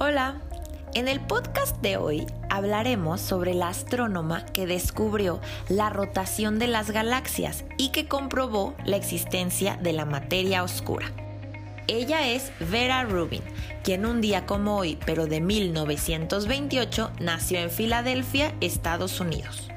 Hola, en el podcast de hoy hablaremos sobre la astrónoma que descubrió la rotación de las galaxias y que comprobó la existencia de la materia oscura. Ella es Vera Rubin, quien un día como hoy, pero de 1928, nació en Filadelfia, Estados Unidos.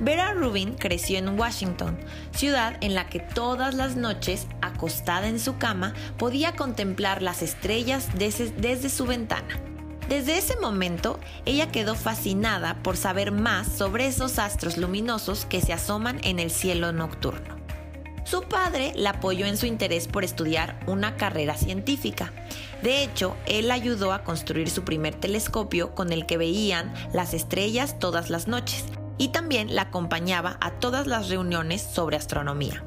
Vera Rubin creció en Washington, ciudad en la que todas las noches, acostada en su cama, podía contemplar las estrellas desde, su ventana. Desde ese momento, ella quedó fascinada por saber más sobre esos astros luminosos que se asoman en el cielo nocturno. Su padre la apoyó en su interés por estudiar una carrera científica. De hecho, él ayudó a construir su primer telescopio con el que veían las estrellas todas las noches y también la acompañaba a todas las reuniones sobre astronomía.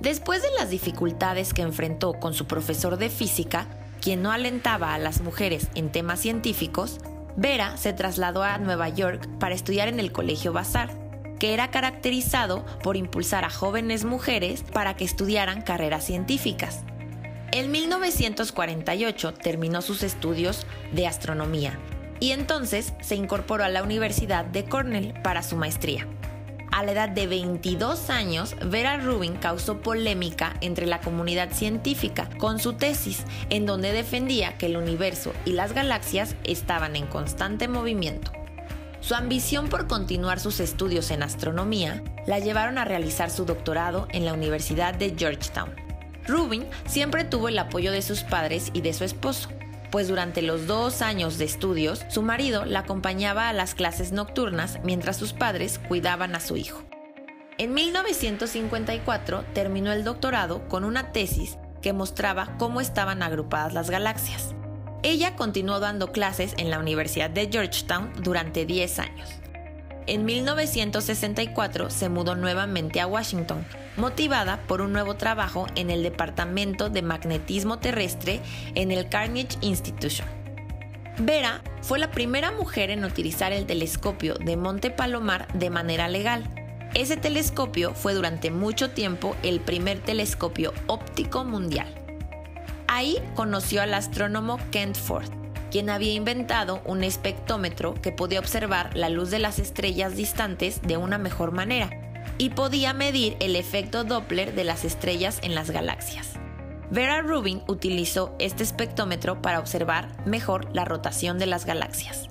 Después de las dificultades que enfrentó con su profesor de física, quien no alentaba a las mujeres en temas científicos, Vera se trasladó a Nueva York para estudiar en el Colegio Bazar, que era caracterizado por impulsar a jóvenes mujeres para que estudiaran carreras científicas. En 1948 terminó sus estudios de astronomía y entonces se incorporó a la Universidad de Cornell para su maestría. A la edad de 22 años, Vera Rubin causó polémica entre la comunidad científica con su tesis, en donde defendía que el universo y las galaxias estaban en constante movimiento. Su ambición por continuar sus estudios en astronomía la llevaron a realizar su doctorado en la Universidad de Georgetown. Rubin siempre tuvo el apoyo de sus padres y de su esposo, pues durante los dos años de estudios su marido la acompañaba a las clases nocturnas mientras sus padres cuidaban a su hijo. En 1954 terminó el doctorado con una tesis que mostraba cómo estaban agrupadas las galaxias. Ella continuó dando clases en la Universidad de Georgetown durante 10 años. En 1964 se mudó nuevamente a Washington, motivada por un nuevo trabajo en el Departamento de Magnetismo Terrestre en el Carnegie Institution. Vera fue la primera mujer en utilizar el telescopio de Monte Palomar de manera legal. Ese telescopio fue durante mucho tiempo el primer telescopio óptico mundial. Ahí conoció al astrónomo Kent Ford, quien había inventado un espectrómetro que podía observar la luz de las estrellas distantes de una mejor manera y podía medir el efecto Doppler de las estrellas en las galaxias. Vera Rubin utilizó este espectrómetro para observar mejor la rotación de las galaxias.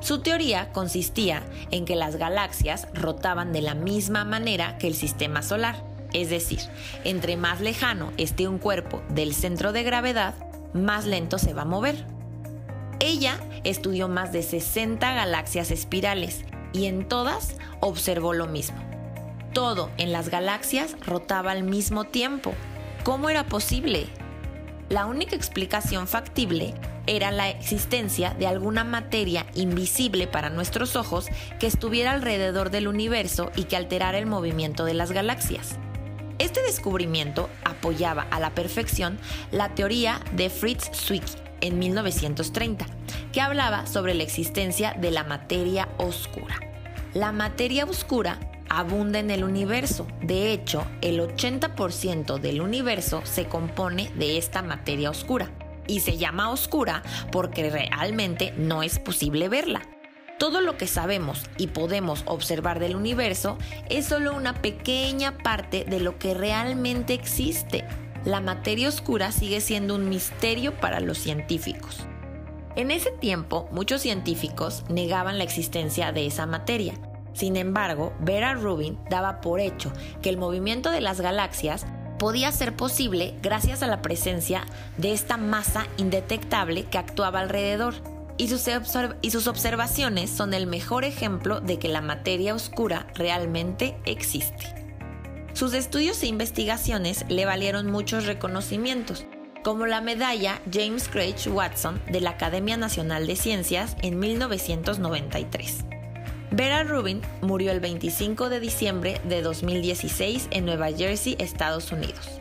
Su teoría consistía en que las galaxias rotaban de la misma manera que el sistema solar, es decir, entre más lejano esté un cuerpo del centro de gravedad, más lento se va a mover. Ella estudió más de 60 galaxias espirales y en todas observó lo mismo. Todo en las galaxias rotaba al mismo tiempo. ¿Cómo era posible? La única explicación factible era la existencia de alguna materia invisible para nuestros ojos que estuviera alrededor del universo y que alterara el movimiento de las galaxias. Este descubrimiento apoyaba a la perfección la teoría de Fritz Zwicky, en 1930, que hablaba sobre la existencia de la materia oscura. La materia oscura abunda en el universo. De hecho, el 80% del universo se compone de esta materia oscura. Y se llama oscura porque realmente no es posible verla. Todo lo que sabemos y podemos observar del universo es solo una pequeña parte de lo que realmente existe la materia oscura sigue siendo un misterio para los científicos. En ese tiempo, muchos científicos negaban la existencia de esa materia. Sin embargo, Vera Rubin daba por hecho que el movimiento de las galaxias podía ser posible gracias a la presencia de esta masa indetectable que actuaba alrededor, y sus, y sus observaciones son el mejor ejemplo de que la materia oscura realmente existe. Sus estudios e investigaciones le valieron muchos reconocimientos, como la medalla James Craig Watson de la Academia Nacional de Ciencias en 1993. Vera Rubin murió el 25 de diciembre de 2016 en Nueva Jersey, Estados Unidos.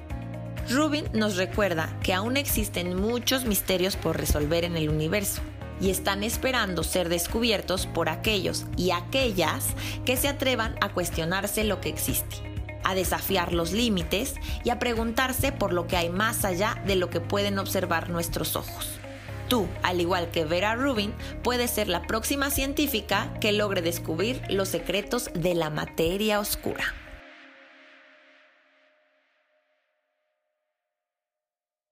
Rubin nos recuerda que aún existen muchos misterios por resolver en el universo y están esperando ser descubiertos por aquellos y aquellas que se atrevan a cuestionarse lo que existe a desafiar los límites y a preguntarse por lo que hay más allá de lo que pueden observar nuestros ojos. Tú, al igual que Vera Rubin, puedes ser la próxima científica que logre descubrir los secretos de la materia oscura.